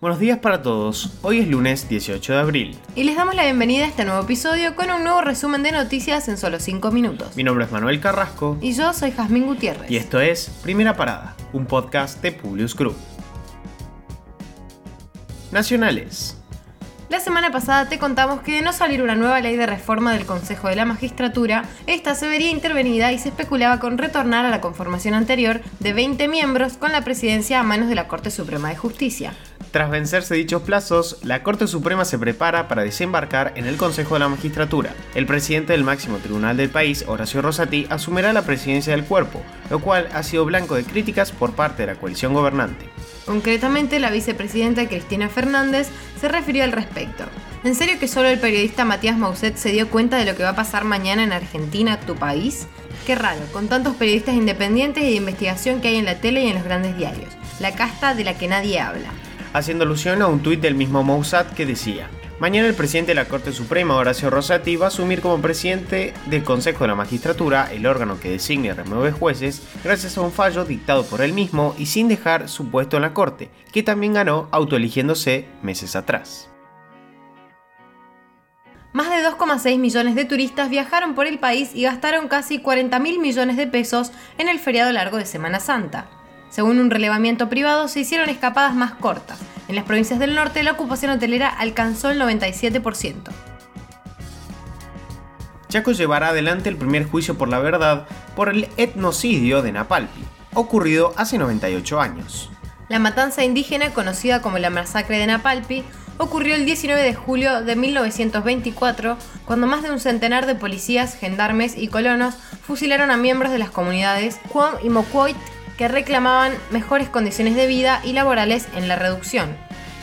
Buenos días para todos. Hoy es lunes 18 de abril. Y les damos la bienvenida a este nuevo episodio con un nuevo resumen de noticias en solo 5 minutos. Mi nombre es Manuel Carrasco. Y yo soy Jazmín Gutiérrez. Y esto es Primera Parada, un podcast de Publius Group. Nacionales. La semana pasada te contamos que de no salir una nueva ley de reforma del Consejo de la Magistratura, esta se vería intervenida y se especulaba con retornar a la conformación anterior de 20 miembros con la presidencia a manos de la Corte Suprema de Justicia. Tras vencerse dichos plazos, la Corte Suprema se prepara para desembarcar en el Consejo de la Magistratura. El presidente del máximo tribunal del país, Horacio Rosati, asumirá la presidencia del cuerpo, lo cual ha sido blanco de críticas por parte de la coalición gobernante. Concretamente, la vicepresidenta Cristina Fernández se refirió al respecto. ¿En serio que solo el periodista Matías Mauset se dio cuenta de lo que va a pasar mañana en Argentina, tu país? Qué raro, con tantos periodistas independientes y de investigación que hay en la tele y en los grandes diarios. La casta de la que nadie habla. Haciendo alusión a un tuit del mismo Moussat que decía, Mañana el presidente de la Corte Suprema, Horacio Rosati, va a asumir como presidente del Consejo de la Magistratura, el órgano que designa y remueve jueces, gracias a un fallo dictado por él mismo y sin dejar su puesto en la Corte, que también ganó autoeligiéndose meses atrás. Más de 2,6 millones de turistas viajaron por el país y gastaron casi 40 mil millones de pesos en el feriado largo de Semana Santa. Según un relevamiento privado, se hicieron escapadas más cortas, en las provincias del norte, la ocupación hotelera alcanzó el 97%. Chaco llevará adelante el primer juicio por la verdad por el etnocidio de Napalpi, ocurrido hace 98 años. La matanza indígena, conocida como la masacre de Napalpi, ocurrió el 19 de julio de 1924, cuando más de un centenar de policías, gendarmes y colonos fusilaron a miembros de las comunidades Cuam y Mocoit que reclamaban mejores condiciones de vida y laborales en la reducción.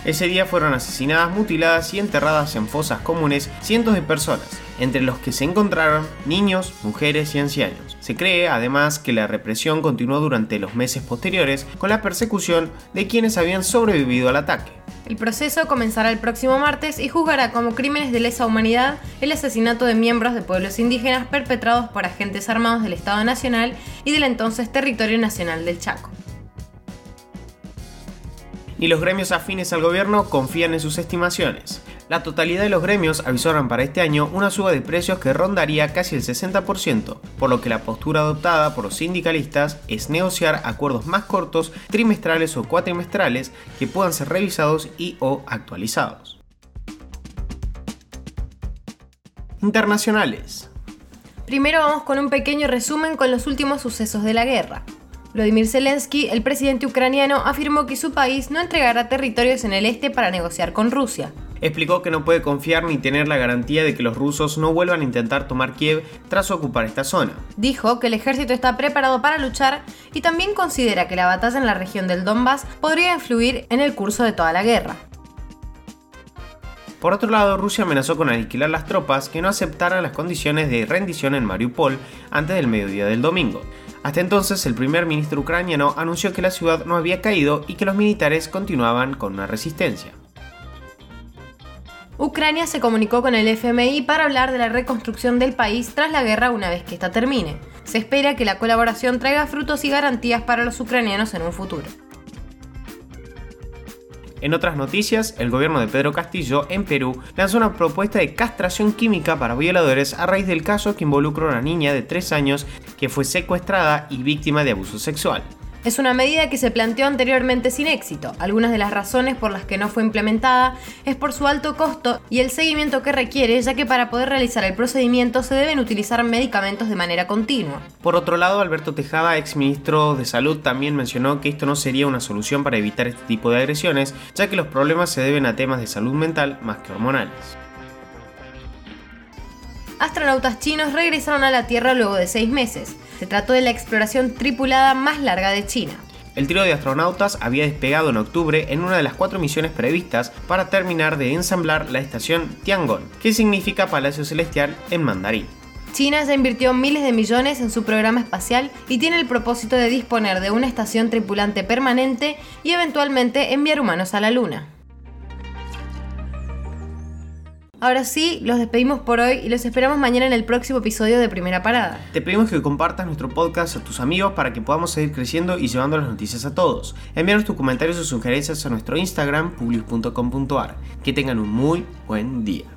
Ese día fueron asesinadas, mutiladas y enterradas en fosas comunes cientos de personas, entre los que se encontraron niños, mujeres y ancianos. Se cree además que la represión continuó durante los meses posteriores con la persecución de quienes habían sobrevivido al ataque. El proceso comenzará el próximo martes y juzgará como crímenes de lesa humanidad el asesinato de miembros de pueblos indígenas perpetrados por agentes armados del Estado Nacional y del entonces Territorio Nacional del Chaco. Y los gremios afines al gobierno confían en sus estimaciones. La totalidad de los gremios avisoran para este año una suba de precios que rondaría casi el 60%, por lo que la postura adoptada por los sindicalistas es negociar acuerdos más cortos, trimestrales o cuatrimestrales, que puedan ser revisados y o actualizados. Internacionales. Primero vamos con un pequeño resumen con los últimos sucesos de la guerra. Vladimir Zelensky, el presidente ucraniano, afirmó que su país no entregará territorios en el este para negociar con Rusia explicó que no puede confiar ni tener la garantía de que los rusos no vuelvan a intentar tomar Kiev tras ocupar esta zona. Dijo que el ejército está preparado para luchar y también considera que la batalla en la región del Donbass podría influir en el curso de toda la guerra. Por otro lado, Rusia amenazó con aniquilar las tropas que no aceptaran las condiciones de rendición en Mariupol antes del mediodía del domingo. Hasta entonces, el primer ministro ucraniano anunció que la ciudad no había caído y que los militares continuaban con una resistencia. Ucrania se comunicó con el FMI para hablar de la reconstrucción del país tras la guerra una vez que esta termine. Se espera que la colaboración traiga frutos y garantías para los ucranianos en un futuro. En otras noticias, el gobierno de Pedro Castillo en Perú lanzó una propuesta de castración química para violadores a raíz del caso que involucra a una niña de 3 años que fue secuestrada y víctima de abuso sexual. Es una medida que se planteó anteriormente sin éxito. Algunas de las razones por las que no fue implementada es por su alto costo y el seguimiento que requiere, ya que para poder realizar el procedimiento se deben utilizar medicamentos de manera continua. Por otro lado, Alberto Tejada, ex ministro de Salud, también mencionó que esto no sería una solución para evitar este tipo de agresiones, ya que los problemas se deben a temas de salud mental más que hormonales. Astronautas chinos regresaron a la Tierra luego de seis meses. Se trató de la exploración tripulada más larga de China. El trío de astronautas había despegado en octubre en una de las cuatro misiones previstas para terminar de ensamblar la estación Tiangong, que significa Palacio Celestial en mandarín. China ya invirtió miles de millones en su programa espacial y tiene el propósito de disponer de una estación tripulante permanente y eventualmente enviar humanos a la Luna. Ahora sí, los despedimos por hoy y los esperamos mañana en el próximo episodio de Primera Parada. Te pedimos que compartas nuestro podcast a tus amigos para que podamos seguir creciendo y llevando las noticias a todos. Envíanos tus comentarios o sugerencias a nuestro Instagram, publius.com.ar. Que tengan un muy buen día.